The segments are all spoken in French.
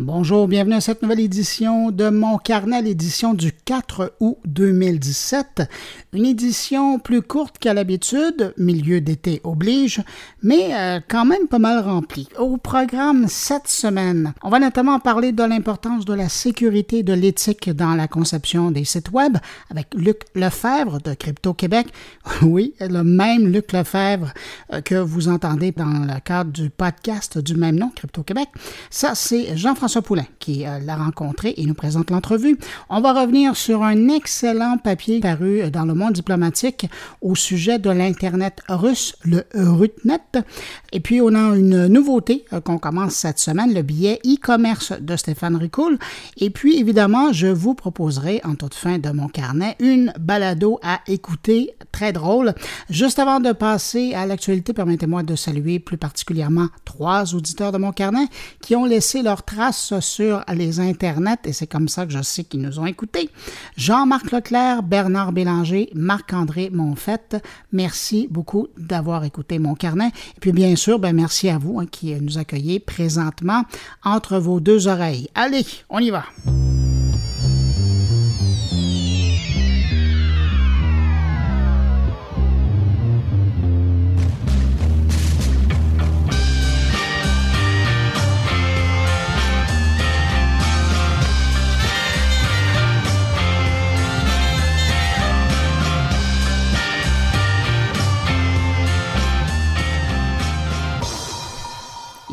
Bonjour, bienvenue à cette nouvelle édition de Mon Carnet, l'édition du 4 août 2017. Une édition plus courte qu'à l'habitude, milieu d'été oblige, mais euh, quand même pas mal remplie. Au programme cette semaine, on va notamment parler de l'importance de la sécurité et de l'éthique dans la conception des sites web avec Luc Lefebvre de Crypto Québec. Oui, le même Luc Lefebvre euh, que vous entendez dans le cadre du podcast du même nom, Crypto Québec. Ça, c'est Jean-François François Poulain qui euh, l'a rencontré et nous présente l'entrevue. On va revenir sur un excellent papier paru dans le monde diplomatique au sujet de l'Internet russe, le Rutnet. Et puis, on a une nouveauté euh, qu'on commence cette semaine, le billet e-commerce de Stéphane Ricoul. Et puis, évidemment, je vous proposerai, en toute fin de mon carnet, une balado à écouter très drôle. Juste avant de passer à l'actualité, permettez-moi de saluer plus particulièrement trois auditeurs de mon carnet qui ont laissé leur trace sur les internets et c'est comme ça que je sais qu'ils nous ont écoutés. Jean-Marc Leclerc, Bernard Bélanger, Marc-André Monfette, merci beaucoup d'avoir écouté mon carnet. Et puis bien sûr, ben merci à vous hein, qui nous accueillez présentement entre vos deux oreilles. Allez, on y va.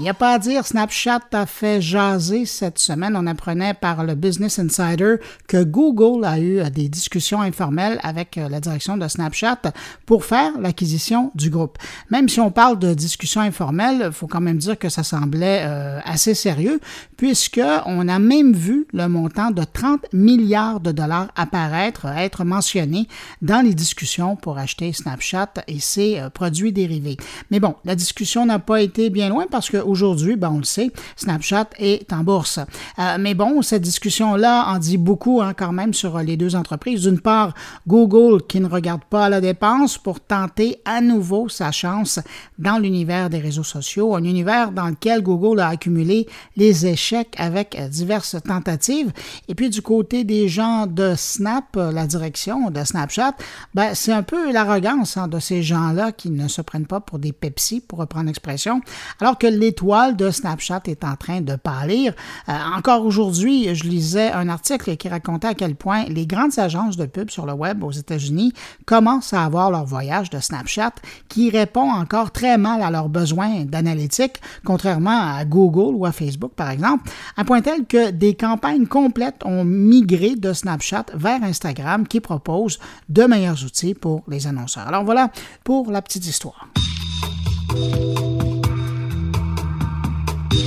Il n'y a pas à dire, Snapchat a fait jaser cette semaine. On apprenait par le Business Insider que Google a eu des discussions informelles avec euh, la direction de Snapchat pour faire l'acquisition du groupe. Même si on parle de discussions informelles, il faut quand même dire que ça semblait euh, assez sérieux, puisque on a même vu le montant de 30 milliards de dollars apparaître, être mentionné dans les discussions pour acheter Snapchat et ses euh, produits dérivés. Mais bon, la discussion n'a pas été bien loin parce que aujourd'hui, ben, on le sait, Snapchat est en bourse. Euh, mais bon, cette discussion-là en dit beaucoup hein, quand même sur les deux entreprises. D'une part, Google qui ne regarde pas la dépense pour tenter à nouveau sa chance dans l'univers des réseaux sociaux, un univers dans lequel Google a accumulé les échecs avec diverses tentatives. Et puis du côté des gens de Snap, la direction de Snapchat, ben, c'est un peu l'arrogance hein, de ces gens-là qui ne se prennent pas pour des Pepsi, pour reprendre l'expression, alors que les l'étoile de Snapchat est en train de pâlir. Euh, encore aujourd'hui, je lisais un article qui racontait à quel point les grandes agences de pub sur le web aux États-Unis commencent à avoir leur voyage de Snapchat qui répond encore très mal à leurs besoins d'analytique, contrairement à Google ou à Facebook, par exemple, à point tel que des campagnes complètes ont migré de Snapchat vers Instagram qui propose de meilleurs outils pour les annonceurs. Alors voilà pour la petite histoire.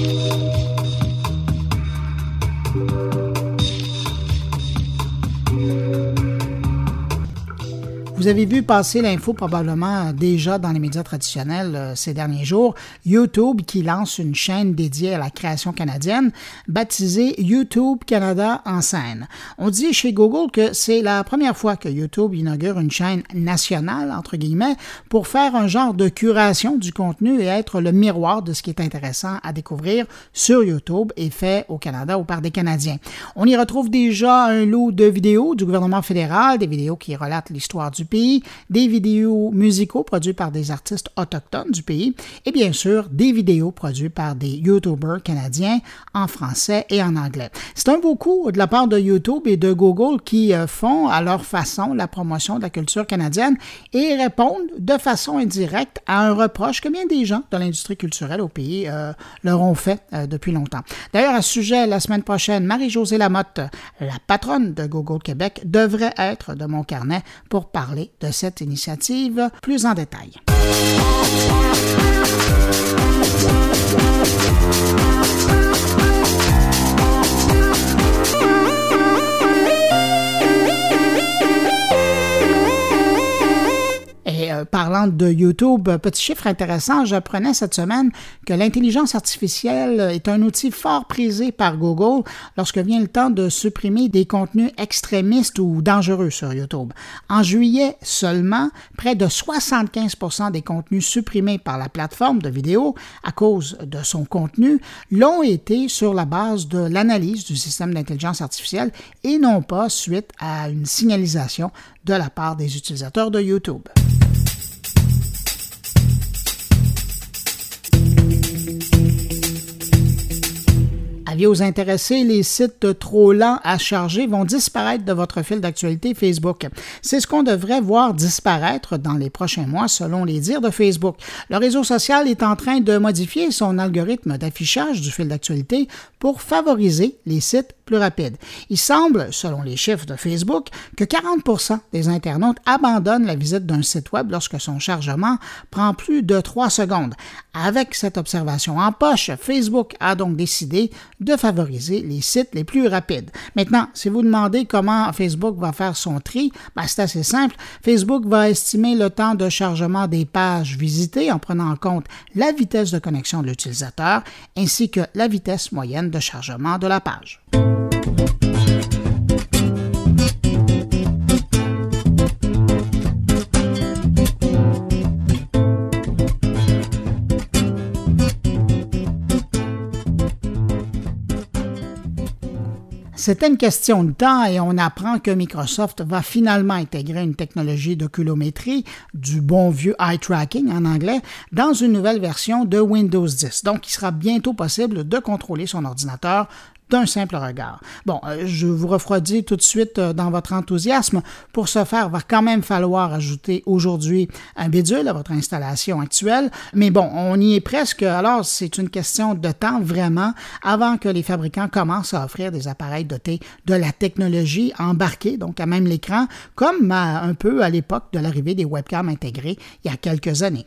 Música Vous avez vu passer l'info probablement déjà dans les médias traditionnels euh, ces derniers jours. YouTube qui lance une chaîne dédiée à la création canadienne, baptisée YouTube Canada en scène. On dit chez Google que c'est la première fois que YouTube inaugure une chaîne nationale, entre guillemets, pour faire un genre de curation du contenu et être le miroir de ce qui est intéressant à découvrir sur YouTube et fait au Canada ou par des Canadiens. On y retrouve déjà un lot de vidéos du gouvernement fédéral, des vidéos qui relatent l'histoire du pays des vidéos musicaux produits par des artistes autochtones du pays et bien sûr des vidéos produites par des YouTubers canadiens en français et en anglais. C'est un beau coup de la part de YouTube et de Google qui euh, font à leur façon la promotion de la culture canadienne et répondent de façon indirecte à un reproche que bien des gens de l'industrie culturelle au pays euh, leur ont fait euh, depuis longtemps. D'ailleurs, à ce sujet, la semaine prochaine, Marie-Josée Lamotte, la patronne de Google Québec, devrait être de mon carnet pour parler de cette initiative plus en détail. Parlant de YouTube, petit chiffre intéressant, j'apprenais cette semaine que l'intelligence artificielle est un outil fort prisé par Google lorsque vient le temps de supprimer des contenus extrémistes ou dangereux sur YouTube. En juillet seulement, près de 75% des contenus supprimés par la plateforme de vidéo à cause de son contenu l'ont été sur la base de l'analyse du système d'intelligence artificielle et non pas suite à une signalisation de la part des utilisateurs de YouTube. Les sites trop lents à charger vont disparaître de votre fil d'actualité Facebook. C'est ce qu'on devrait voir disparaître dans les prochains mois selon les dires de Facebook. Le réseau social est en train de modifier son algorithme d'affichage du fil d'actualité pour favoriser les sites plus rapides. Il semble, selon les chiffres de Facebook, que 40% des internautes abandonnent la visite d'un site web lorsque son chargement prend plus de 3 secondes. Avec cette observation en poche, Facebook a donc décidé de favoriser les sites les plus rapides. Maintenant, si vous demandez comment Facebook va faire son tri, ben c'est assez simple. Facebook va estimer le temps de chargement des pages visitées en prenant en compte la vitesse de connexion de l'utilisateur ainsi que la vitesse moyenne de chargement de la page. C'était une question de temps et on apprend que Microsoft va finalement intégrer une technologie d'oculométrie, du bon vieux eye tracking en anglais, dans une nouvelle version de Windows 10. Donc, il sera bientôt possible de contrôler son ordinateur d'un simple regard. Bon, euh, je vous refroidis tout de suite euh, dans votre enthousiasme. Pour ce faire, il va quand même falloir ajouter aujourd'hui un bidule à votre installation actuelle. Mais bon, on y est presque. Alors, c'est une question de temps vraiment avant que les fabricants commencent à offrir des appareils dotés de la technologie embarquée, donc à même l'écran, comme un peu à l'époque de l'arrivée des webcams intégrés il y a quelques années.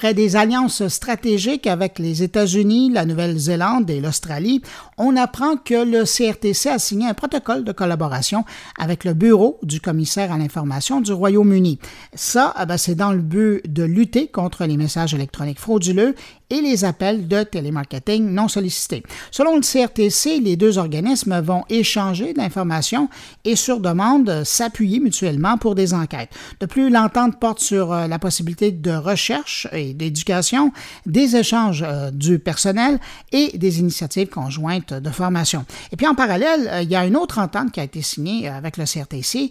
Après des alliances stratégiques avec les États-Unis, la Nouvelle-Zélande et l'Australie, on apprend que le CRTC a signé un protocole de collaboration avec le bureau du commissaire à l'information du Royaume-Uni. Ça, eh c'est dans le but de lutter contre les messages électroniques frauduleux et les appels de télémarketing non sollicités. Selon le CRTC, les deux organismes vont échanger de l'information et sur demande s'appuyer mutuellement pour des enquêtes. De plus, l'entente porte sur euh, la possibilité de recherche et d'éducation, des échanges euh, du personnel et des initiatives conjointes de formation. Et puis en parallèle, euh, il y a une autre entente qui a été signée avec le CRTC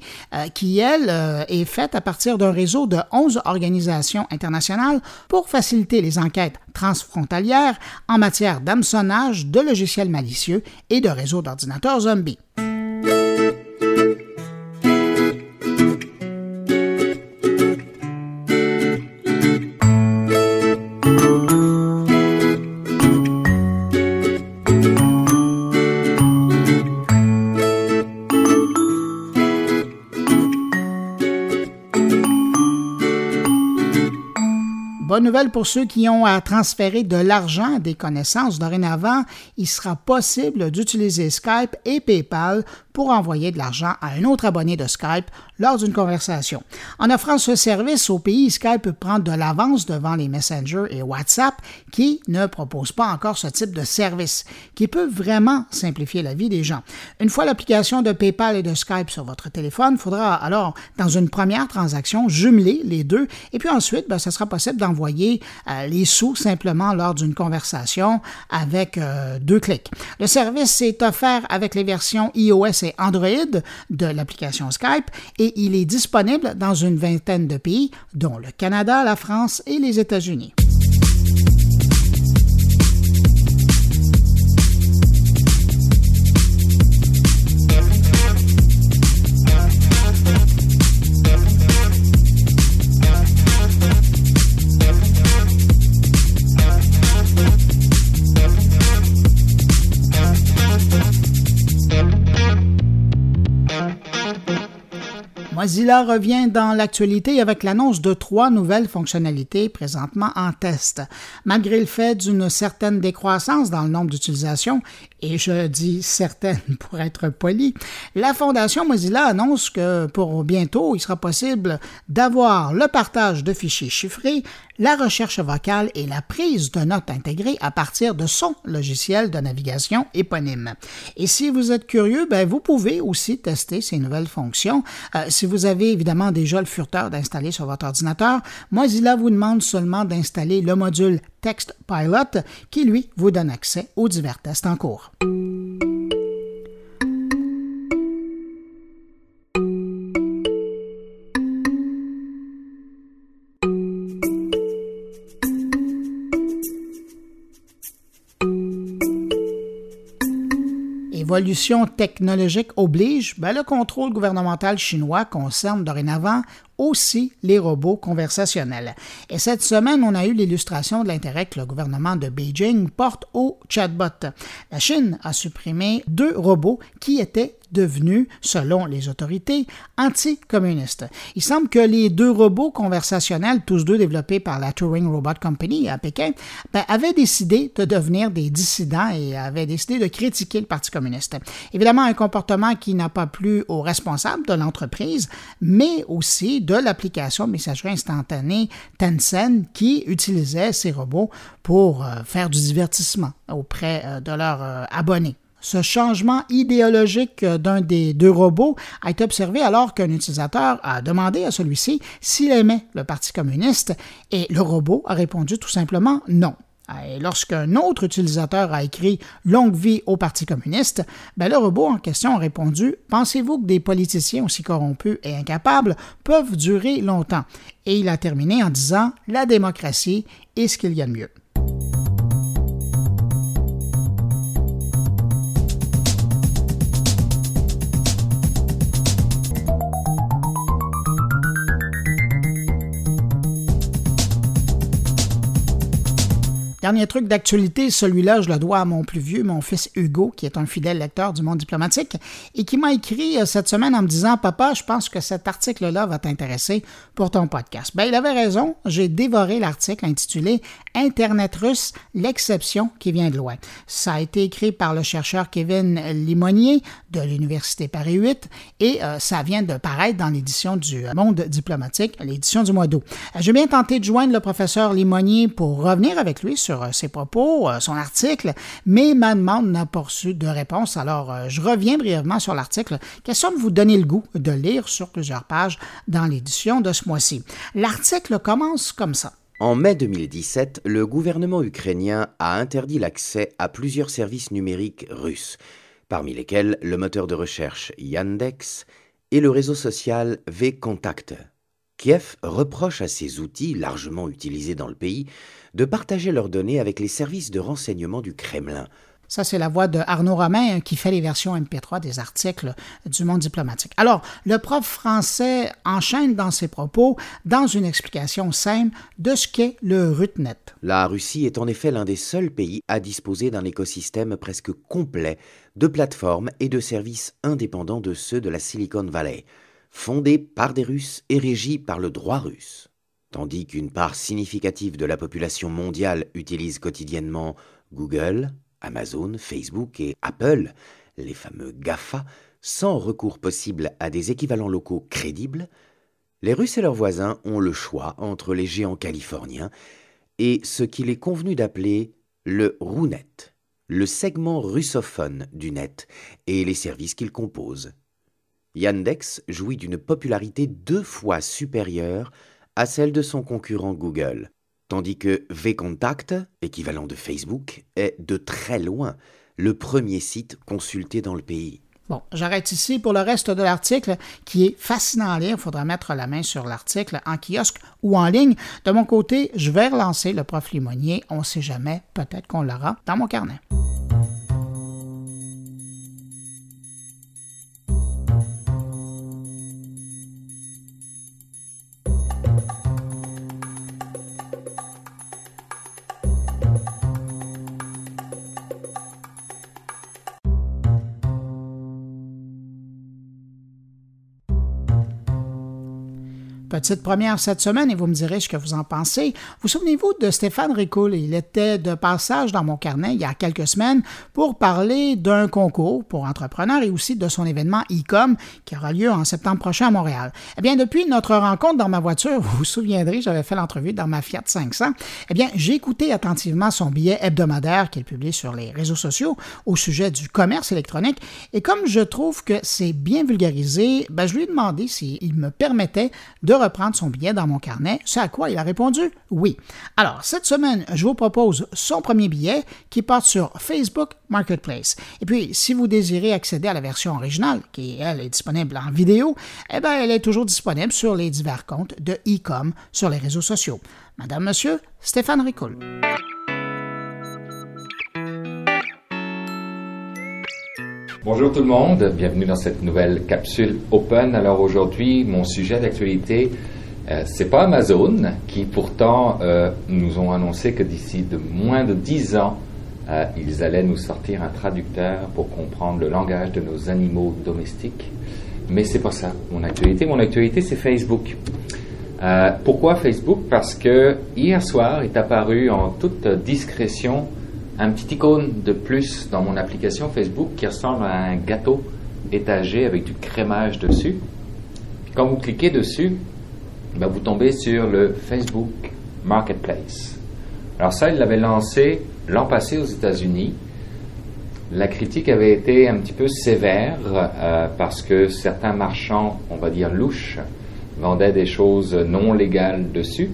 qui, elle, est faite à partir d'un réseau de 11 organisations internationales pour faciliter les enquêtes transfrontalières en matière d'hameçonnage, de logiciels malicieux et de réseaux d'ordinateurs zombies. Pour ceux qui ont à transférer de l'argent, des connaissances. Dorénavant, il sera possible d'utiliser Skype et PayPal pour envoyer de l'argent à un autre abonné de Skype lors d'une conversation. En offrant ce service au pays, Skype prend de l'avance devant les Messenger et WhatsApp qui ne proposent pas encore ce type de service, qui peut vraiment simplifier la vie des gens. Une fois l'application de PayPal et de Skype sur votre téléphone, il faudra alors, dans une première transaction, jumeler les deux et puis ensuite, ce ben, sera possible d'envoyer euh, les sous simplement lors d'une conversation avec euh, deux clics. Le service est offert avec les versions iOS et Android de l'application Skype et il est disponible dans une vingtaine de pays, dont le Canada, la France et les États-Unis. Mozilla revient dans l'actualité avec l'annonce de trois nouvelles fonctionnalités présentement en test. Malgré le fait d'une certaine décroissance dans le nombre d'utilisations, et je dis certaines pour être poli, la Fondation Mozilla annonce que pour bientôt, il sera possible d'avoir le partage de fichiers chiffrés, la recherche vocale et la prise de notes intégrées à partir de son logiciel de navigation éponyme. Et si vous êtes curieux, ben, vous pouvez aussi tester ces nouvelles fonctions. Euh, si vous avez évidemment déjà le furteur d'installer sur votre ordinateur, Mozilla vous demande seulement d'installer le module Text Pilot qui, lui, vous donne accès aux divers tests en cours. Évolution technologique oblige, ben, le contrôle gouvernemental chinois concerne dorénavant aussi les robots conversationnels. Et cette semaine, on a eu l'illustration de l'intérêt que le gouvernement de Beijing porte au chatbot. La Chine a supprimé deux robots qui étaient devenus, selon les autorités, anticommunistes. Il semble que les deux robots conversationnels, tous deux développés par la Turing Robot Company à Pékin, ben, avaient décidé de devenir des dissidents et avaient décidé de critiquer le Parti communiste. Évidemment, un comportement qui n'a pas plu aux responsables de l'entreprise, mais aussi de l'application messagerie instantanée Tencent qui utilisait ces robots pour euh, faire du divertissement auprès euh, de leurs euh, abonnés. Ce changement idéologique d'un des deux robots a été observé alors qu'un utilisateur a demandé à celui-ci s'il aimait le Parti communiste et le robot a répondu tout simplement non. Et lorsqu'un autre utilisateur a écrit Longue vie au Parti communiste, ben le robot en question a répondu Pensez-vous que des politiciens aussi corrompus et incapables peuvent durer longtemps Et il a terminé en disant La démocratie est ce qu'il y a de mieux. Dernier truc d'actualité, celui-là, je le dois à mon plus vieux, mon fils Hugo, qui est un fidèle lecteur du monde diplomatique, et qui m'a écrit euh, cette semaine en me disant Papa, je pense que cet article-là va t'intéresser pour ton podcast. Ben, il avait raison. J'ai dévoré l'article intitulé Internet russe, l'exception qui vient de loin. Ça a été écrit par le chercheur Kevin Limonier de l'Université Paris 8 et euh, ça vient de paraître dans l'édition du Monde diplomatique, l'édition du mois d'août. Euh, j'ai bien tenté de joindre le professeur Limonier pour revenir avec lui sur sur euh, ses propos, euh, son article, mais ma demande n'a pas reçu de réponse. Alors, euh, je reviens brièvement sur l'article, question de vous donner le goût de lire sur plusieurs pages dans l'édition de ce mois-ci? L'article commence comme ça. En mai 2017, le gouvernement ukrainien a interdit l'accès à plusieurs services numériques russes, parmi lesquels le moteur de recherche Yandex et le réseau social VKontakte. Kiev reproche à ces outils, largement utilisés dans le pays, de partager leurs données avec les services de renseignement du Kremlin. Ça, c'est la voix de Arnaud Romain hein, qui fait les versions MP3 des articles du monde diplomatique. Alors, le prof français enchaîne dans ses propos dans une explication simple de ce qu'est le RUTNET. La Russie est en effet l'un des seuls pays à disposer d'un écosystème presque complet de plateformes et de services indépendants de ceux de la Silicon Valley fondée par des Russes et régie par le droit russe. Tandis qu'une part significative de la population mondiale utilise quotidiennement Google, Amazon, Facebook et Apple, les fameux GAFA, sans recours possible à des équivalents locaux crédibles, les Russes et leurs voisins ont le choix entre les géants californiens et ce qu'il est convenu d'appeler le RUNET, le segment russophone du net et les services qu'il compose. Yandex jouit d'une popularité deux fois supérieure à celle de son concurrent Google, tandis que VKontakte, équivalent de Facebook, est de très loin le premier site consulté dans le pays. Bon, j'arrête ici pour le reste de l'article qui est fascinant à lire. Il faudra mettre la main sur l'article en kiosque ou en ligne. De mon côté, je vais relancer le prof Limonier. On ne sait jamais, peut-être qu'on l'aura dans mon carnet. Petite première cette semaine et vous me direz ce que vous en pensez. Vous souvenez-vous de Stéphane Ricoul? Il était de passage dans mon carnet il y a quelques semaines pour parler d'un concours pour entrepreneurs et aussi de son événement e-com qui aura lieu en septembre prochain à Montréal. Eh bien, depuis notre rencontre dans ma voiture, vous vous souviendrez, j'avais fait l'entrevue dans ma Fiat 500. Eh bien, j'ai écouté attentivement son billet hebdomadaire qu'il publie sur les réseaux sociaux au sujet du commerce électronique et comme je trouve que c'est bien vulgarisé, ben, je lui ai demandé s'il me permettait de reprendre son billet dans mon carnet, c'est à quoi il a répondu oui. Alors, cette semaine, je vous propose son premier billet qui porte sur Facebook Marketplace. Et puis, si vous désirez accéder à la version originale, qui, elle, est disponible en vidéo, eh bien, elle est toujours disponible sur les divers comptes de e-com sur les réseaux sociaux. Madame, Monsieur, Stéphane Ricoul. Bonjour tout le monde, bienvenue dans cette nouvelle capsule Open. Alors aujourd'hui, mon sujet d'actualité, euh, c'est pas Amazon qui pourtant euh, nous ont annoncé que d'ici de moins de 10 ans, euh, ils allaient nous sortir un traducteur pour comprendre le langage de nos animaux domestiques. Mais c'est pas ça mon actualité. Mon actualité, c'est Facebook. pourquoi Facebook? Parce que hier soir est apparu en toute discrétion un petit icône de plus dans mon application Facebook qui ressemble à un gâteau étagé avec du crémage dessus. quand vous cliquez dessus, ben, vous tombez sur le Facebook Marketplace. Alors ça, il l'avait lancé l'an passé aux États-Unis. La critique avait été un petit peu sévère euh, parce que certains marchands, on va dire louches, vendaient des choses non légales dessus.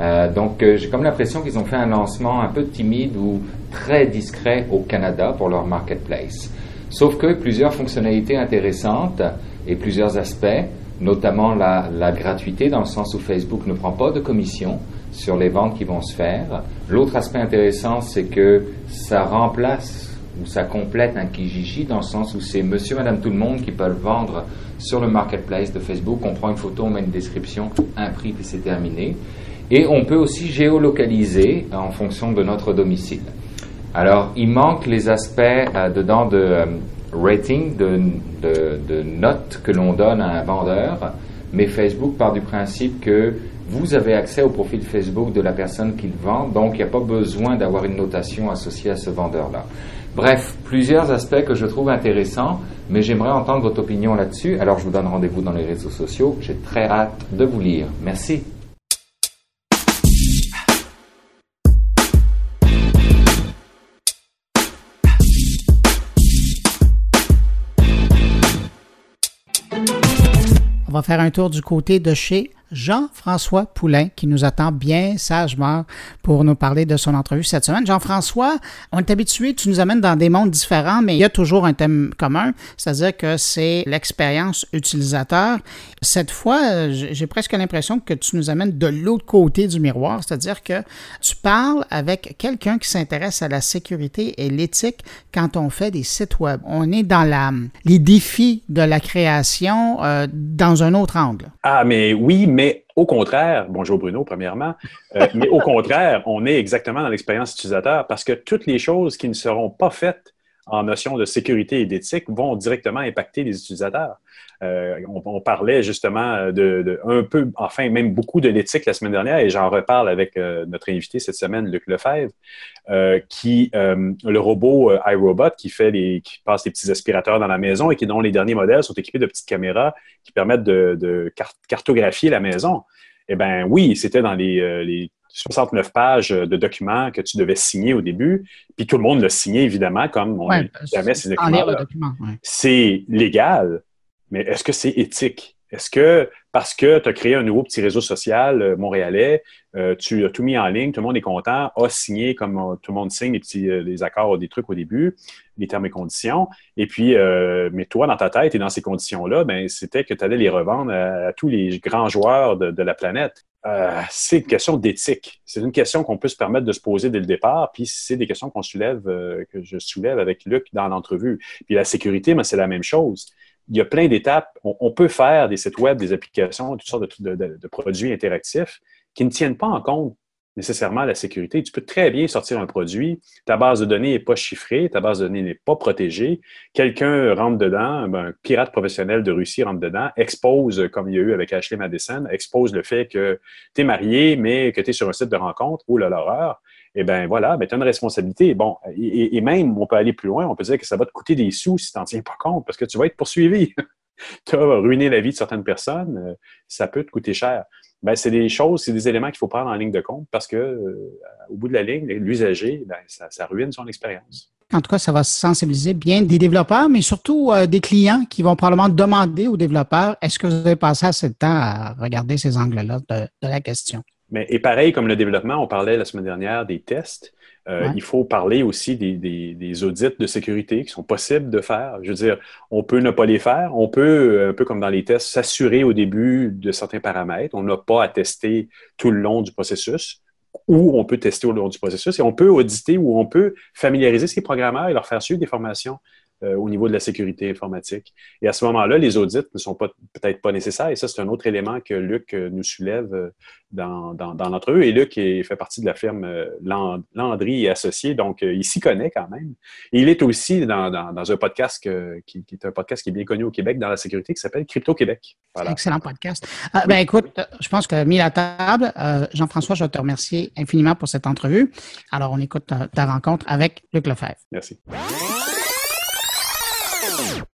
Euh, donc, euh, j'ai comme l'impression qu'ils ont fait un lancement un peu timide ou très discret au Canada pour leur marketplace. Sauf que plusieurs fonctionnalités intéressantes et plusieurs aspects, notamment la, la, gratuité dans le sens où Facebook ne prend pas de commission sur les ventes qui vont se faire. L'autre aspect intéressant, c'est que ça remplace ou ça complète un Kijiji dans le sens où c'est monsieur, madame, tout le monde qui peuvent vendre sur le marketplace de Facebook. On prend une photo, on met une description, un prix, puis c'est terminé. Et on peut aussi géolocaliser en fonction de notre domicile. Alors, il manque les aspects euh, dedans de euh, rating, de, de, notes que l'on donne à un vendeur, mais Facebook part du principe que vous avez accès au profil Facebook de la personne qui le vend, donc il n'y a pas besoin d'avoir une notation associée à ce vendeur-là. Bref, plusieurs aspects que je trouve intéressants, mais j'aimerais entendre votre opinion là-dessus. Alors je vous donne rendez-vous dans les réseaux sociaux. J'ai très hâte de vous lire. Merci. Va faire un tour du côté de chez Jean-François Poulain qui nous attend bien sagement pour nous parler de son entrevue cette semaine. Jean-François, on est habitué, tu nous amènes dans des mondes différents, mais il y a toujours un thème commun, c'est-à-dire que c'est l'expérience utilisateur. Cette fois, j'ai presque l'impression que tu nous amènes de l'autre côté du miroir, c'est-à-dire que tu parles avec quelqu'un qui s'intéresse à la sécurité et l'éthique quand on fait des sites web. On est dans les défis de la création euh, dans un autre angle. Ah, mais oui, mais mais au contraire, bonjour Bruno, premièrement, euh, mais au contraire, on est exactement dans l'expérience utilisateur parce que toutes les choses qui ne seront pas faites en notion de sécurité et d'éthique vont directement impacter les utilisateurs. Euh, on, parlait justement de, un peu, enfin même beaucoup de l'éthique la semaine dernière, et j'en reparle avec euh, notre invité cette semaine, Luc Lefebvre, euh, qui le robot iRobot qui fait les, qui passe les petits aspirateurs dans la maison et qui dont les derniers modèles sont équipés de petites caméras qui permettent de, cartographier la maison. Eh bien oui, c'était dans les, 69 pages de documents que tu devais signer au début, puis tout le monde l'a signé, évidemment, comme on jamais ces documents. C'est légal, mais est-ce que c'est éthique? Est-ce que parce que tu as créé un nouveau petit réseau social euh, montréalais, euh, tu as tout mis en ligne, tout le monde est content, a signé comme euh, tout le monde signe les petits les accords, des trucs au début, les termes et conditions, et puis, mais toi, dans ta tête et dans ces conditions-là, ben, c'était que tu allais les revendre à, tous les grands joueurs de, la planète. c'est une question d'éthique. C'est une question qu'on peut se permettre de se poser dès le départ, puis c'est des questions qu'on soulève, que je soulève avec Luc dans l'entrevue. Puis la sécurité, mais c'est la même chose il y a plein d'étapes. On, peut faire des sites web, des applications, toutes sortes de, produits interactifs qui ne tiennent pas en compte nécessairement la sécurité. Tu peux très bien sortir un produit, ta base de données n'est pas chiffrée, ta base de données n'est pas protégée. Quelqu'un rentre dedans, ben, un pirate professionnel de Russie rentre dedans, expose, comme il y a eu avec Ashley Madison, expose le fait que tu es marié, mais que tu es sur un site de rencontre. Oh là, l'horreur. Eh bien, voilà, ben, tu as une responsabilité. Bon, et, même, on peut aller plus loin, on peut dire que ça va te coûter des sous si tu n'en tiens pas compte, parce que tu vas être poursuivi. tu vas ruiner la vie de certaines personnes, euh, ça peut te coûter cher ben, c'est des choses, c'est des éléments qu'il faut prendre en ligne de compte parce que euh, au bout de la ligne, l'usager, ben, ça, ruine son expérience. En tout cas, ça va sensibiliser bien des développeurs, mais surtout euh, des clients qui vont probablement demander aux développeurs est-ce que vous avez passé assez de temps à regarder ces angles-là de, la question? Mais, et pareil, comme le développement, on parlait la semaine dernière des tests. Euh, il faut parler aussi des, audits de sécurité qui sont possibles de faire. Je veux dire, on peut ne pas les faire. On peut, un peu comme dans les tests, s'assurer au début de certains paramètres. On n'a pas à tester tout le long du processus ou on peut tester au long du processus et on peut auditer ou on peut familiariser ces programmeurs et leur faire suivre des formations euh, au niveau de la sécurité informatique. Et à ce moment-là, les audits ne sont peut-être pas nécessaires. Et ça, c'est un autre élément que Luc euh, nous soulève euh, dans, dans, dans l'entrevue. Et Luc fait partie de la firme Landry et Associés, donc il s'y connaît quand même. Et il est aussi dans, un podcast qui, est un podcast qui est bien connu au Québec dans la sécurité qui s'appelle Crypto Québec. Excellent podcast. ben, écoute, je pense que mis la table, Jean-François, je te remercier infiniment pour cette entrevue. Alors, on écoute ta, ta rencontre avec Luc Lefebvre. Merci.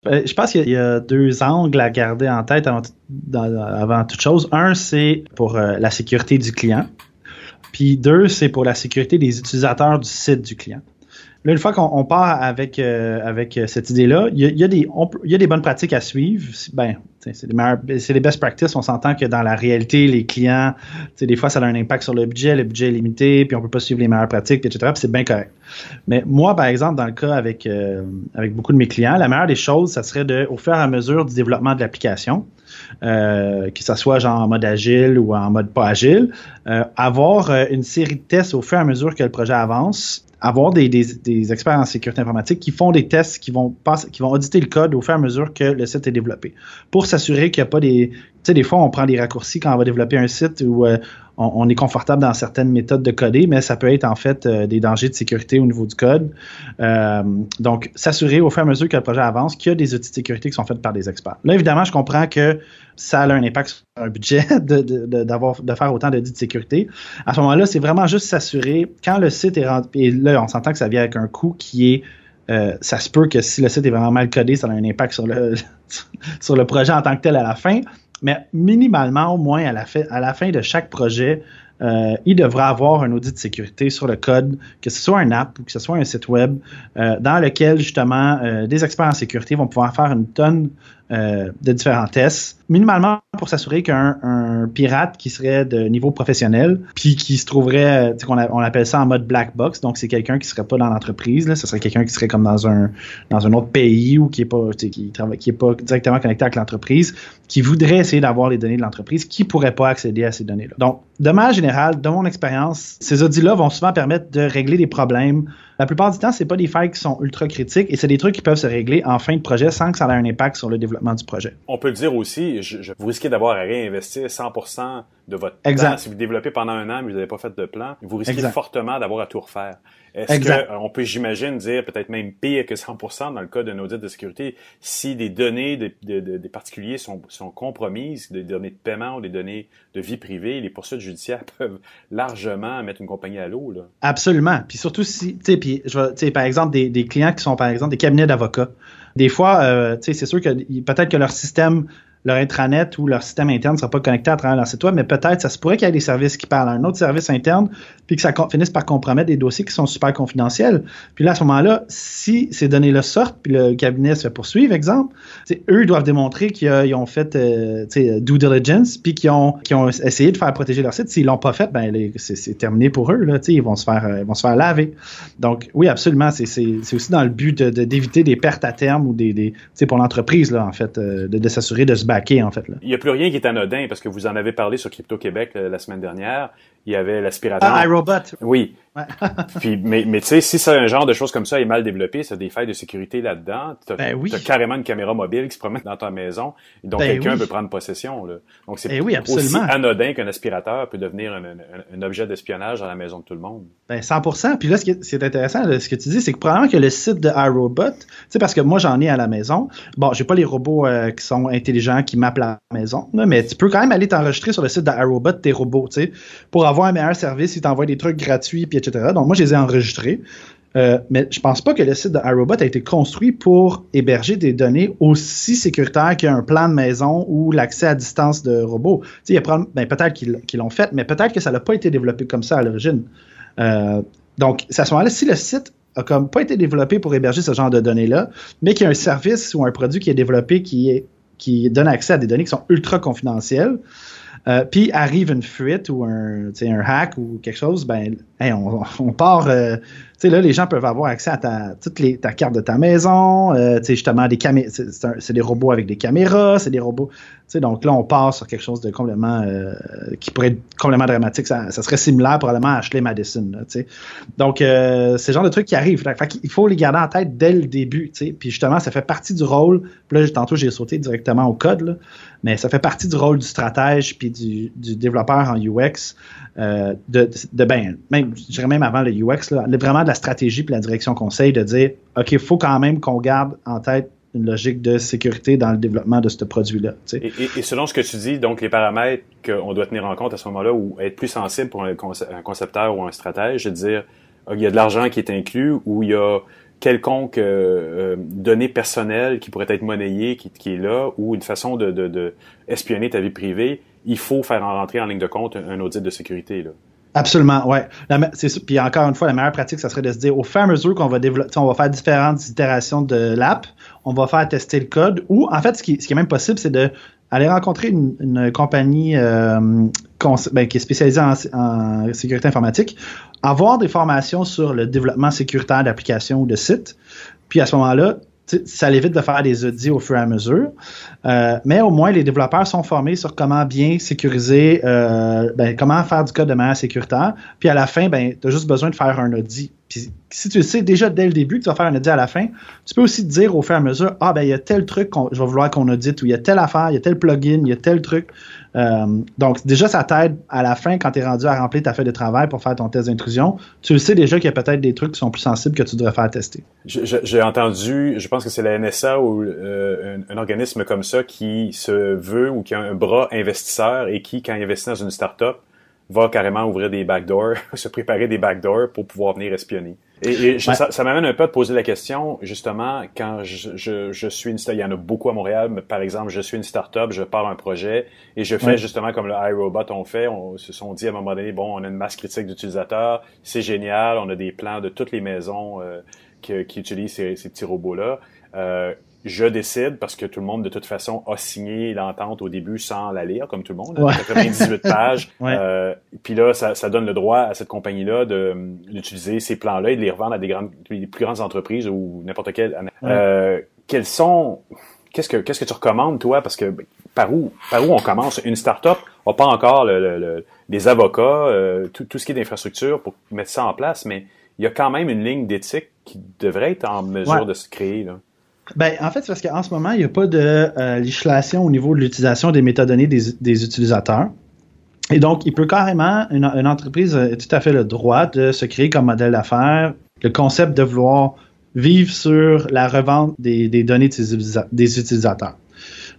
Euh, je pense qu'il y, a deux angles à garder en tête avant, toute chose. Un, c'est pour euh, la sécurité du client. Puis deux, c'est pour la sécurité des utilisateurs du site du client. Là, une fois qu'on part avec, euh, avec cette idée-là, il y des, y a des bonnes pratiques à suivre. Ben, c'est les, c'est les best practices. On s'entend que dans la réalité, les clients, des fois, ça a un impact sur le budget. Le budget est limité, puis on peut pas suivre les meilleures pratiques, etc. C'est bien correct. Mais moi, par exemple, dans le cas avec, euh, avec beaucoup de mes clients, la meilleure des choses, ça serait de, au fur et à mesure du développement de l'application, euh, que ce soit genre en mode agile ou en mode pas agile, euh, avoir une série de tests au fur et à mesure que le projet avance avoir des, des, experts en sécurité informatique qui font des tests, qui vont, passer, qui vont auditer le code au fur et à mesure que le site est développé. Pour s'assurer qu'il n'y a pas des. Tu sais, des fois, on prend des raccourcis quand on va développer un site où euh, on, est confortable dans certaines méthodes de coder, mais ça peut être en fait euh, des dangers de sécurité au niveau du code. Euh, donc, s'assurer au fur et à mesure que le projet avance qu'il y a des outils de sécurité qui sont faits par des experts. Là, évidemment, je comprends que ça a un impact sur un budget de, de, faire autant d'audits de sécurité. À ce moment-là, c'est vraiment juste s'assurer, quand le site est rendu, et là, on s'entend que ça vient avec un coût qui est ça se peut que si le site est vraiment mal codé, ça a un impact sur le, sur le projet en tant que tel à la fin. Mais minimalement, au moins à la, fin, de chaque projet, euh, il devra avoir un audit de sécurité sur le code, que ce soit un app ou que ce soit un site web, euh, dans lequel justement des experts en sécurité vont pouvoir faire une tonne euh, de différents tests, minimalement pour s'assurer qu'un pirate qui serait de niveau professionnel, puis qui se trouverait, on, on, appelle ça en mode black box, donc c'est quelqu'un qui serait pas dans l'entreprise, ce serait quelqu'un qui serait comme dans un dans un autre pays ou qui est pas qui, qui est pas directement connecté avec l'entreprise, qui voudrait essayer d'avoir les données de l'entreprise, qui pourrait pas accéder à ces données-là. Donc, de manière générale, de mon expérience, ces audits-là vont souvent permettre de régler des problèmes la plupart du temps, c'est pas des failles qui sont ultra critiques et c'est des trucs qui peuvent se régler en fin de projet sans que ça ait un impact sur le développement du projet. On peut le dire aussi, je, vous risquez d'avoir à réinvestir 100% de votre temps. Si vous développez pendant un an mais vous n'avez pas fait de plan, vous risquez fortement d'avoir à tout refaire. Est-ce qu'on peut, j'imagine, dire peut-être même pire que 100% dans le cas d'un audit de sécurité, si des données des particuliers sont, sont compromises, des données de paiement ou des données de vie privée, les poursuites judiciaires peuvent largement mettre une compagnie à l'eau. Absolument. Puis surtout si, tu sais, puis je par exemple des, des, clients qui sont par exemple des cabinets d'avocats. Des fois, euh, c'est sûr que peut-être que leur système leur intranet ou leur système interne ne sera pas connecté à travers leur site web, mais peut-être ça se pourrait qu'il y ait des services qui parlent à un autre service interne, puis que ça finisse par compromettre des dossiers qui sont super confidentiels. Puis là, à ce moment-là, si ces données-là sortent, puis le cabinet se fait poursuivre, exemple, eux doivent démontrer qu'ils ont fait euh, due diligence, puis qu'ils ont, essayé de faire protéger leur site. S'ils l'ont pas fait, ben c'est terminé pour eux. Là, ils vont se faire euh, ils vont se faire laver. Donc oui, absolument, c'est aussi dans le but d'éviter des pertes à terme ou des, des pour l'entreprise en fait, euh, de, de s'assurer de se battre il n'y a plus rien qui est anodin parce que vous en avez parlé sur Crypto Québec euh, la semaine dernière. Il y avait l'aspirateur. Ah, iRobot. Oui. Puis, mais, mais tu sais, si c'est un genre de choses comme ça est mal développé, c'est des failles de sécurité là-dedans. T'as Ben oui. as carrément une caméra mobile qui se promène dans ta maison, et dont Ben quelqu'un oui. peut prendre possession. Là. Donc c'est oui, aussi anodin qu'un aspirateur peut devenir un, un- un objet d'espionnage dans la maison de tout le monde. Ben 100%. Puis là, ce qui est, ce qui est intéressant, là, ce que tu dis, c'est que probablement que le site de iRobot, tu sais, parce que moi, j'en ai à la maison. Bon, j'ai pas les robots euh, qui sont intelligents, qui mappent la maison, là, mais tu peux quand même aller t'enregistrer sur le site de iRobot tes robots, tu sais, pour avoir un meilleur service. Ils t'envoient des trucs gratuits, puis etc. Donc, moi, je les ai enregistrés. Euh, mais je pense pas que le site de iRobot a été construit pour héberger des données aussi sécuritaires qu'un plan de maison ou l'accès à distance de robots. Il y a ben, peut-être qu'ils l'ont fait, mais peut-être que ça n'a pas été développé comme ça à l'origine. Euh, donc, à ce moment-là, si le site a comme pas été développé pour héberger ce genre de données-là, mais qu'il y a un service ou un produit qui est développé qui donne accès à des données qui sont ultra confidentielles, euh, puis arrive une fuite ou un, un hack ou quelque chose, ben, on, on part. euh, là, les gens peuvent avoir accès à ta, toutes les, ta carte de ta maison, euh, justement, des camé- c'est des robots avec des caméras, c'est des robots. Donc là, on part sur quelque chose de complètement. euh, qui pourrait être complètement dramatique. Ça, ça serait similaire probablement à Ashley Madison, là. Donc, euh, c'est le genre de trucs qui fait qu'il faut les garder en tête dès le début. Puis justement, ça fait partie du rôle. Puis là, tantôt, j'ai sauté directement au code, là, mais ça fait partie du rôle du stratège puis du, du développeur en UX. euh, de, de ben, même, je dirais même avant le UX, là, vraiment de la stratégie puis la direction conseil de dire, OK, il faut quand même qu'on garde en tête une logique de sécurité dans le développement de ce produit-là. Et, et- et selon ce que tu dis, donc les paramètres qu'on doit tenir en compte à ce moment-là ou être plus sensible pour un, un concepteur ou un stratège, c'est de dire il y a de l'argent qui est inclus ou il y a quelconque euh, euh, donnée personnelle qui pourrait être monnayée qui, qui est là ou une façon de, espionner ta vie privée, il faut faire en rentrer en ligne de compte un, un audit de sécurité. Là. Absolument, ça. Puis encore une fois, la meilleure pratique, ça serait de se dire, au fur et à mesure qu'on va développer, on va faire différentes itérations de l'app, on va faire tester le code, ou en fait, ce qui, est même possible, c'est de aller rencontrer une, compagnie euh, ben, qui est spécialisée en, en sécurité informatique, avoir des formations sur le développement sécuritaire d'applications ou de sites, puis à ce moment-là, ça l'évite de faire des audits au fur et à mesure. Euh, mais au moins, les développeurs sont formés sur comment bien sécuriser, euh, ben, comment faire du code de manière sécuritaire. Puis à la fin, ben, tu as juste besoin de faire un audit. Si tu le sais déjà dès le début que tu vas faire un audit à la fin, tu peux aussi te dire au fur et à mesure, ah ben il y a tel truc que je vais vouloir qu'on audite, ou il y a telle affaire, il y a tel plugin, il y a tel truc. Euh, donc déjà, ça t'aide à la fin quand tu es rendu à remplir ta feuille de travail pour faire ton test d'intrusion. Tu sais déjà qu'il y a peut-être des trucs qui sont plus sensibles que tu devrais faire tester. J'ai entendu, je pense que c'est la NSA ou euh, un, un organisme comme ça qui se veut ou qui a un bras investisseur et qui, quand il investit dans une start-up, va carrément ouvrir des backdoors, se préparer des backdoors pour pouvoir venir espionner. Et, et je- Ouais. ça, ça m'amène un peu à te poser la question, justement, quand je, je, je suis une il y en a beaucoup à Montréal, mais par exemple, je suis une start-up, je pars un projet et je fais Ouais. justement comme le iRobot on fait, on se sont dit à un moment donné, bon, on a une masse critique d'utilisateurs, c'est génial, on a des plans de toutes les maisons euh, qui, qui utilisent ces, ces petits robots-là. Euh, je décide, parce que tout le monde, de toute façon, a signé l'entente au début sans la lire, comme tout le monde, Ouais. 98 pages. Ouais. Euh, puis là, ça, ça donne le droit à cette compagnie-là de- d'utiliser ces plans-là et de les revendre à des grandes, les plus grandes entreprises ou n'importe quelle. Euh, quels sont, qu'est-ce que, qu'est-ce que tu recommandes, toi? Parce que par où, par où on commence? Une start-up n'a pas encore le, le- le- des avocats, euh, tout, tout ce qui est d'infrastructure pour mettre ça en place, mais il y a quand même une ligne d'éthique qui devrait être en mesure de se créer. Là. Ben, en fait, c'est parce qu'en ce moment, il n'y a pas de euh, législation au niveau de l'utilisation des métadonnées des, des utilisateurs. Et donc, il peut carrément, une, une entreprise a tout à fait le droit de se créer comme modèle d'affaires le concept de vouloir vivre sur la revente des, des données des utilisateurs.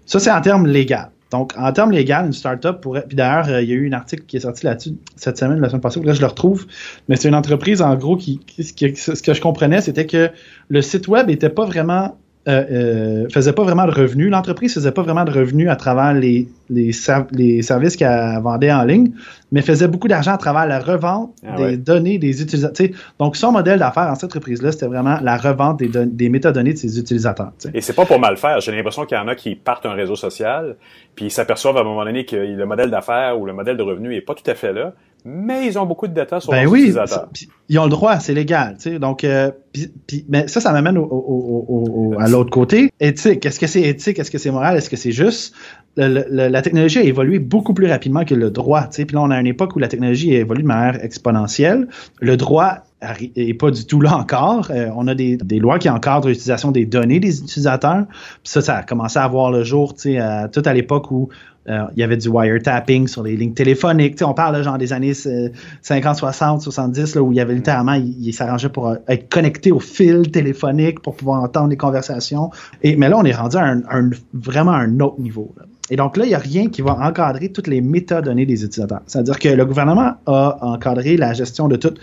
Ça, c'est en termes légal. Donc, en termes légal, une startup pourrait. Puis d'ailleurs, euh, il y a eu un article qui est sorti là-dessus cette semaine, la semaine passée. Là, je le retrouve. Mais c'est une entreprise, en gros, qui, qui- ce qui- ce que je comprenais, c'était que le site web était pas vraiment euh, euh, faisait pas vraiment de revenus. L'entreprise faisait pas vraiment de revenus à travers les, les, ser- les services qu'elle vendait en ligne, mais faisait beaucoup d'argent à travers la revente Ah des ouais. données des utilisateurs. Donc, son modèle d'affaires en cette entreprise-là, c'était vraiment la revente des, des métadonnées de ses utilisateurs. Et c'est pas pour mal faire. J'ai l'impression qu'il y en a qui partent un réseau social, puis ils s'aperçoivent à un moment donné que le modèle d'affaires ou le modèle de revenu est pas tout à fait là, mais ils ont beaucoup de data sur ben leurs oui, utilisateurs. ils ont le droit, c'est légal. tu sais. Donc, euh, puis- puis- mais ça, ça m'amène au- au- au- au- à l'autre côté. Éthique, est-ce que c'est éthique, est-ce que c'est moral, est-ce que c'est juste? Le- le- le- la technologie a évolué beaucoup plus rapidement que le droit. tu sais. Puis là, on a une époque où la technologie évolue de manière exponentielle. Le droit est pas du tout là encore. Euh, on a des, lois qui encadrent l'utilisation des données des utilisateurs. Ça, ça a commencé à voir le jour, tu sais, à- tout à l'époque où euh, il y avait du wiretapping sur les lignes téléphoniques. Tu sais, on parle genre des années euh, 50, 60, 70, là, où il y avait littéralement, il, il s'arrangeait pour euh, être connecté au fil téléphonique pour pouvoir entendre les conversations. Et, mais là, on est rendu à un, vraiment un autre niveau. Et donc là, il n'y a rien qui va encadrer toutes les métadonnées des utilisateurs. C'est-à-dire que le gouvernement a encadré la gestion de tout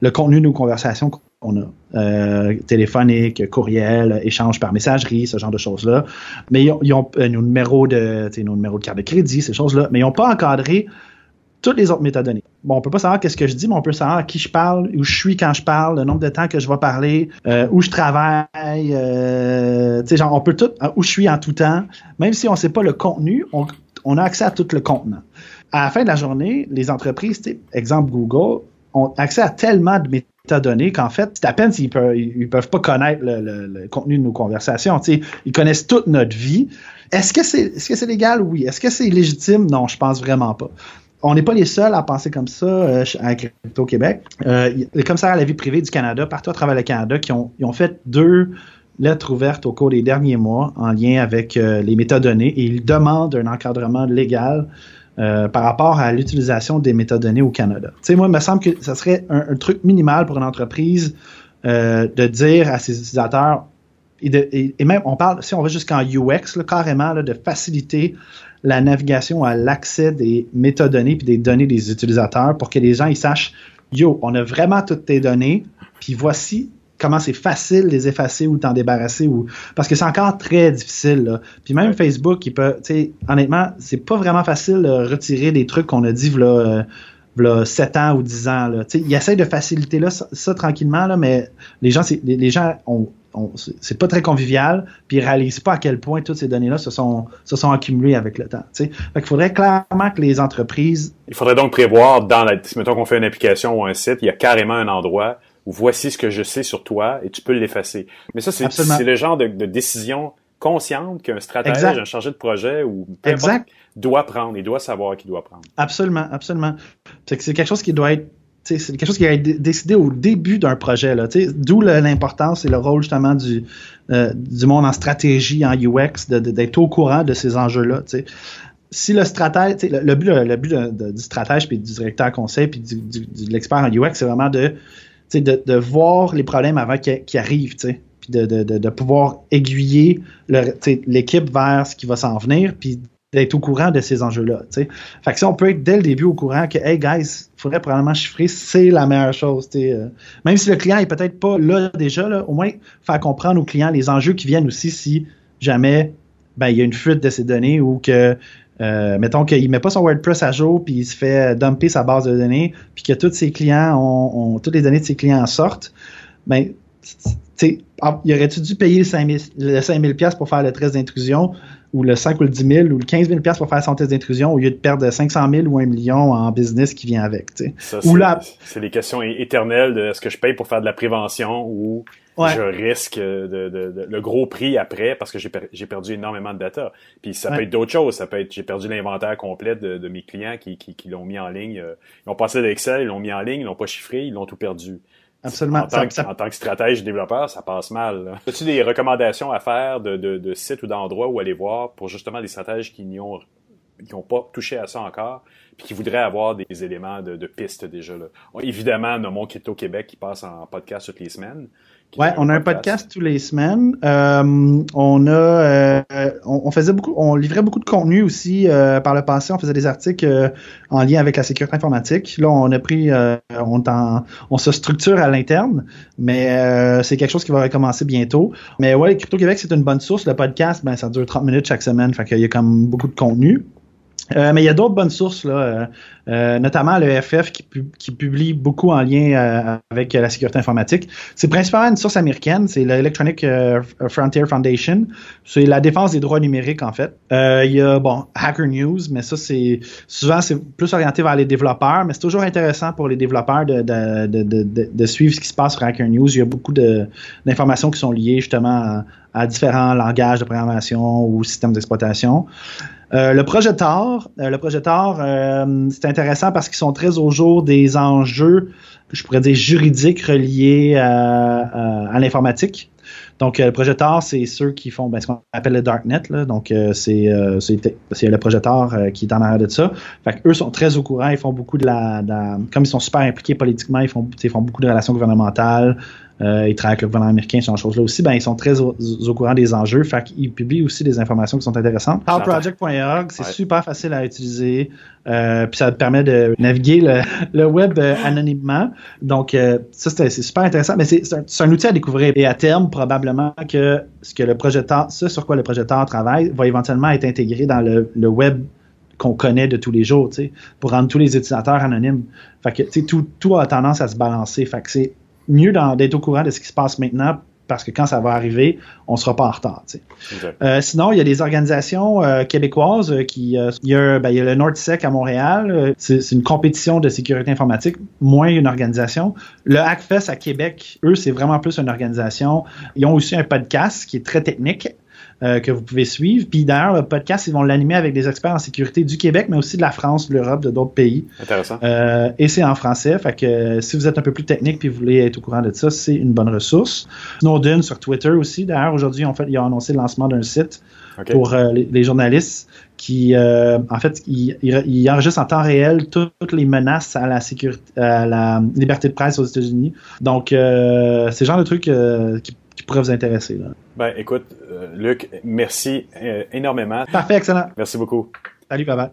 le contenu de nos conversations qu'on a. Euh, téléphonique, courriel, échange par messagerie, ce genre de choses-là. Mais ils ont, euh, nos numéros de nos numéros de carte de crédit, ces choses-là, mais ils n'ont pas encadré toutes les autres métadonnées. Bon, on peut pas savoir qu'est-ce que je dis, mais on peut savoir à qui je parle, où je suis quand je parle, le nombre de temps que je vais parler, euh, où je travaille, euh, tu sais, genre, on peut tout, où je suis en tout temps. Même si on sait pas le contenu, on, on a accès à tout le contenant. À la fin de la journée, les entreprises, exemple Google, ont accès à tellement de métadonnées qu'en fait, c'est à peine s'ils peuvent, peuvent pas connaître le, contenu de nos conversations. Ils connaissent toute notre vie. Est-ce que c'est légal? Oui. Est-ce que c'est légitime? Non, je pense vraiment pas. On n'est pas les seuls à penser comme ça euh, à Crypto Québec. Euh, les commissaires à la vie privée du Canada, partout à travers le Canada, qui ont, ils ont fait deux lettres ouvertes au cours des derniers mois en lien avec euh, les métadonnées et ils demandent un encadrement légal euh, par rapport à l'utilisation des métadonnées au Canada. Tu sais, moi, il me semble que ça serait un, truc minimal pour une entreprise euh, de dire à ses utilisateurs, et, même, on parle, si on va jusqu'en UX, carrément, de faciliter la navigation à l'accès des métadonnées puis des données des utilisateurs pour que les gens ils sachent, yo, on a vraiment toutes tes données, puis voici comment c'est facile de les effacer ou t'en débarrasser ou parce que c'est encore très difficile là. Puis même Facebook, il peut, tu sais, honnêtement, c'est pas vraiment facile de retirer des trucs qu'on a dit euh, v'là 7 ans ou 10 ans là. Tu sais, il essaie de faciliter là, ça, ça tranquillement là, mais les gens, c'est- les, les gens ont on- c'est pas très convivial, puis ils réalisent pas à quel point toutes ces données-là se sont, se sont accumulées avec le temps. tu sais. Fait qu'il faudrait clairement que les entreprises Il faudrait donc prévoir dans la, si mettons qu'on fait une application ou un site, il y a carrément un endroit voici ce que je sais sur toi et tu peux l'effacer. Mais ça, c'est le genre de, de décision consciente qu'un stratège, Exact. un chargé de projet ou peu importe, doit prendre. Il doit savoir qu'il doit prendre. Absolument, absolument. C'est que c'est quelque chose qui doit être c'est quelque chose qui va être dé- décidé au début d'un projet. D'où l'importance et le rôle justement du, euh, du monde en stratégie, en UX, d'être au courant de ces enjeux-là. Si le stratège, le, le but, le but de- de- du stratège, puis du directeur conseil, puis du, du- du- de l'expert en UX, c'est vraiment de, de, de voir les problèmes avant qu'ils arrivent. Puis de, de, de, pouvoir aiguiller l'équipe vers ce qui va s'en venir, puis d'être au courant de ces enjeux-là. Fait que si on peut être dès le début au courant que, hey guys, faudrait probablement chiffrer, c'est la meilleure chose. euh. même si le client est peut-être pas là déjà, au moins faire comprendre aux clients les enjeux qui viennent aussi si jamais ben, il y a une fuite de ces données ou que, euh, mettons qu'il met pas son WordPress à jour puis il se fait dumper sa base de données puis que tous ses clients ont, ont- toutes les données de ses clients en sortent, ben, ah, il aurait-tu dû payer le 5000 le 5000 pièces pour faire le test d'intrusion? Ou le 5 ou le 10 000 ou le 15 000 pièces pour faire son test d'intrusion au lieu de perdre 500 000 ou 1 million en business qui vient avec, tu sais. Ça, Ou c'est- là- C'est des questions éternelles de est-ce que je paye pour faire de la prévention ou Ouais. je risque de, de- de- le gros prix après parce que j'ai per- j'ai perdu énormément de data. Puis ça peut être d'autres choses. Ça peut être j'ai perdu l'inventaire complet de, de mes clients qui, qui, qui l'ont mis en ligne. euh, Ils ont passé de Excel, ils l'ont mis en ligne, ils l'ont pas chiffré, ils l'ont tout perdu. Absolument. En tant, Ça- que, ça- en tant que stratège développeur, ça passe mal. là. As-tu des recommandations à faire de, de, de sites ou d'endroits où aller voir pour justement des stratèges qui n'y ont qui n'ont pas touché à ça encore, puis qui voudraient avoir des éléments de, de pistes déjà là? On- évidemment, nommons Crypto Québec qui passe en podcast toutes les semaines. Ouais, on a un podcast tous les semaines. Euh, on a, euh, on, on faisait beaucoup, on livrait beaucoup de contenu aussi euh, par le passé. On faisait des articles euh, en lien avec la sécurité informatique. Là, on a pris, euh, on, on se structure à l'interne, mais euh, c'est quelque chose qui va recommencer bientôt. Mais ouais, Crypto Québec, c'est une bonne source. Le podcast, ben, ça dure 30 minutes chaque semaine, fait qu'il y a comme beaucoup de contenu. Euh, mais il y a d'autres bonnes sources, là, euh, euh, notamment le FF qui, publie beaucoup en lien avec la sécurité informatique. C'est principalement une source américaine, c'est l'Electronic Frontier Foundation. C'est la défense des droits numériques, en fait. il y a, bon, Hacker News, mais ça, c'est souvent, c'est plus orienté vers les développeurs, mais c'est toujours intéressant pour les développeurs de, de, de, de, suivre ce qui se passe sur Hacker News. Il y a beaucoup d'informations qui sont liées justement à différents langages de programmation ou systèmes d'exploitation. Euh, le projet Tor, euh, le projet Tor, euh, c'est intéressant parce qu'ils sont très au jour des enjeux, je pourrais dire juridiques reliés à, l'informatique. Donc, le projet Tor, c'est ceux qui font ben, ce qu'on appelle le Darknet. Là. Donc, c'est le projet Tor qui est en arrière de ça. Fait eux sont très au courant. Ils font beaucoup de la, de la, Comme ils sont super impliqués politiquement, ils font, ils font beaucoup de relations gouvernementales, euh, ils travaillent avec le gouvernement américain sur ces choses-là aussi, ben, ils sont très au, courant des enjeux. Fait qu'ils publient aussi des informations qui sont intéressantes. PowerProject.org, c'est super facile à utiliser. Euh, puis ça te permet de naviguer le, web euh, anonymement. Donc, euh, ça, c'est super intéressant. Mais c'est un, un, outil à découvrir. Et à terme, probablement que ce que le projecteur, ça sur quoi le projecteur travaille, va éventuellement être intégré dans le, le web qu'on connaît de tous les jours, pour rendre tous les utilisateurs anonymes. Fait que, tout, tout a tendance à se balancer. Fait que c'est mieux d'être au courant de ce qui se passe maintenant parce que quand ça va arriver, on ne sera pas en retard. Euh, sinon, il y a des organisations euh, québécoises euh, qui. il, y a, ben, il y a le NordSec à Montréal. c'est une compétition de sécurité informatique, moins une organisation. Le Hackfest à Québec, eux, c'est vraiment plus une organisation. Ils ont aussi un podcast qui est très technique. Euh, que vous pouvez suivre. Puis d'ailleurs, le podcast, ils vont l'animer avec des experts en sécurité du Québec, mais aussi de la France, de l'Europe, de d'autres pays. Intéressant. Euh, et c'est en français. Fait que euh, si vous êtes un peu plus technique puis vous voulez être au courant de ça, c'est une bonne ressource. Snowden sur Twitter aussi. D'ailleurs, aujourd'hui, en fait, ils ont annoncé le lancement d'un site pour les, journalistes qui, en fait, ils il, enregistrent en temps réel toutes les menaces à la sécurité, à la liberté de presse aux États-Unis. Donc, c'est le genre de truc qui qui pourrait vous intéresser. Là. Ben, écoute, euh, Luc, merci euh, énormément. Parfait, excellent. Merci beaucoup. Salut, bye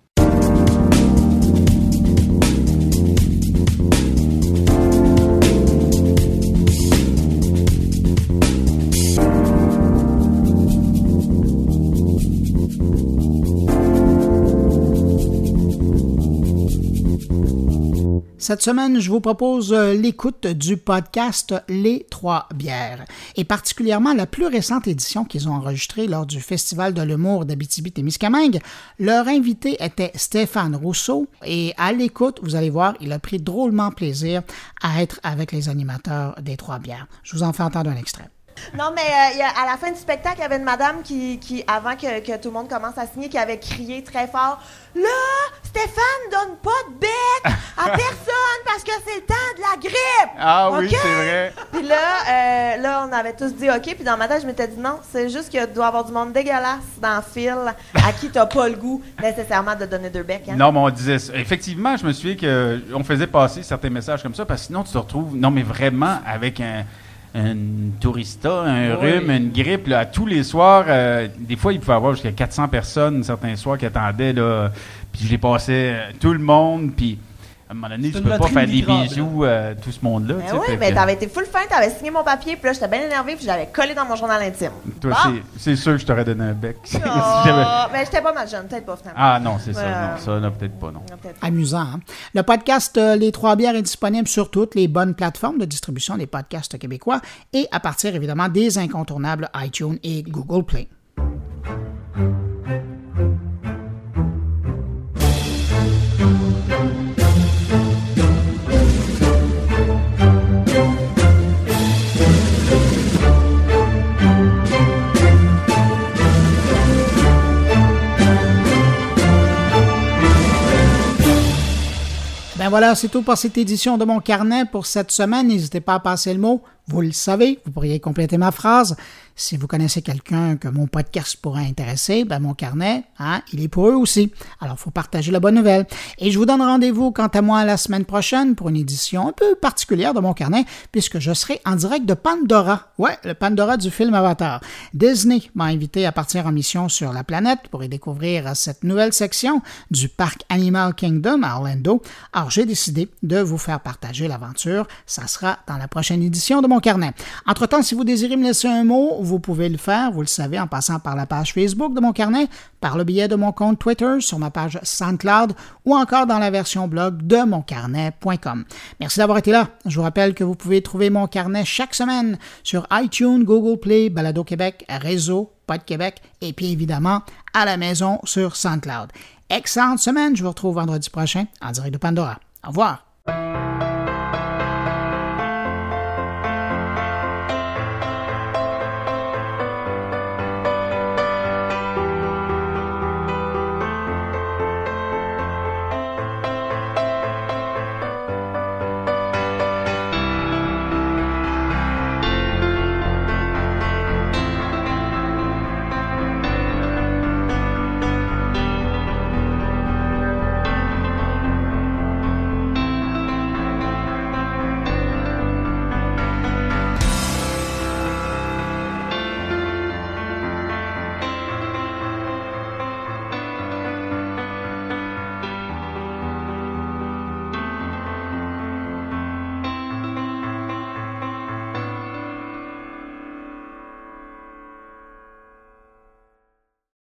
Cette semaine, je vous propose euh, l'écoute du podcast Les Trois Bières, et particulièrement la plus récente édition qu'ils ont enregistrée lors du Festival de l'humour d'Abitibi-Témiscamingue. Leur invité était Stéphane Rousseau, et à l'écoute, vous allez voir, il a pris drôlement plaisir à être avec les animateurs des Trois Bières. Je vous en fais entendre un extrait. Non, mais euh, à la fin du spectacle, il y avait une madame qui, avant que, tout le monde commence à signer, qui avait crié très fort Là, Stéphane donne pas de bec à personne parce que c'est le temps de la grippe. Ah oui, c'est vrai. Puis là, euh, là, on avait tous dit OK. Puis dans ma tête, je m'étais dit non, c'est juste qu'il doit y avoir du monde dégueulasse dans le fil à qui t'as pas le goût nécessairement de donner deux becs. Hein? Non, mais on disait ça. Effectivement, je me souviens qu'on faisait passer certains messages comme ça parce que sinon, tu te retrouves, non, mais vraiment avec un un tourista, un rhume, une grippe, là, tous les soirs. Euh, des fois, il pouvait y avoir jusqu'à 400 personnes certains soirs qui attendaient. Là, puis je les passais euh, tout le monde. Puis à un moment donné, tu peux pas faire des bisous à euh, tout ce monde-là. Ben oui, mais t'avais été full fin, t'avais signé mon papier, puis là, j'étais bien énervé, puis j'avais collé dans mon journal intime. Toi, c'est sûr que je t'aurais donné un bec. Oh, mais j'étais pas mal jeune, peut-être pas finalement. Ah non, c'est ça, non, ça, peut-être pas, non. Amusant, hein? Le podcast euh, Les Trois Bières est disponible sur toutes les bonnes plateformes de distribution des podcasts québécois et à partir, évidemment, des incontournables iTunes et Google Play. Ben voilà, c'est tout pour cette édition de mon carnet pour cette semaine. N'hésitez pas à passer le mot. Vous le savez, vous pourriez compléter ma phrase. Si vous connaissez quelqu'un que mon podcast pourrait intéresser, ben mon carnet, hein, il est pour eux aussi. Alors, faut partager la bonne nouvelle. Et je vous donne rendez-vous, quant à moi, la semaine prochaine pour une édition un peu particulière de mon carnet, puisque je serai en direct de Pandora. Ouais, le Pandora du film Avatar. Disney m'a invité à partir en mission sur la planète pour y découvrir cette nouvelle section du parc Animal Kingdom à Orlando. Alors, j'ai décidé de vous faire partager l'aventure. Ça sera dans la prochaine édition de mon mon carnet. Entre-temps, si vous désirez me laisser un mot, vous pouvez le faire, vous le savez, en passant par la page Facebook de mon carnet, par le biais de mon compte Twitter, sur ma page SoundCloud ou encore dans la version blog de moncarnet.com. Merci d'avoir été là. Je vous rappelle que vous pouvez trouver mon carnet chaque semaine sur iTunes, Google Play, Balado Québec, Réseau, Pod Québec et puis évidemment à la maison sur SoundCloud. Excellente semaine, je vous retrouve vendredi prochain en direct de Pandora. Au revoir.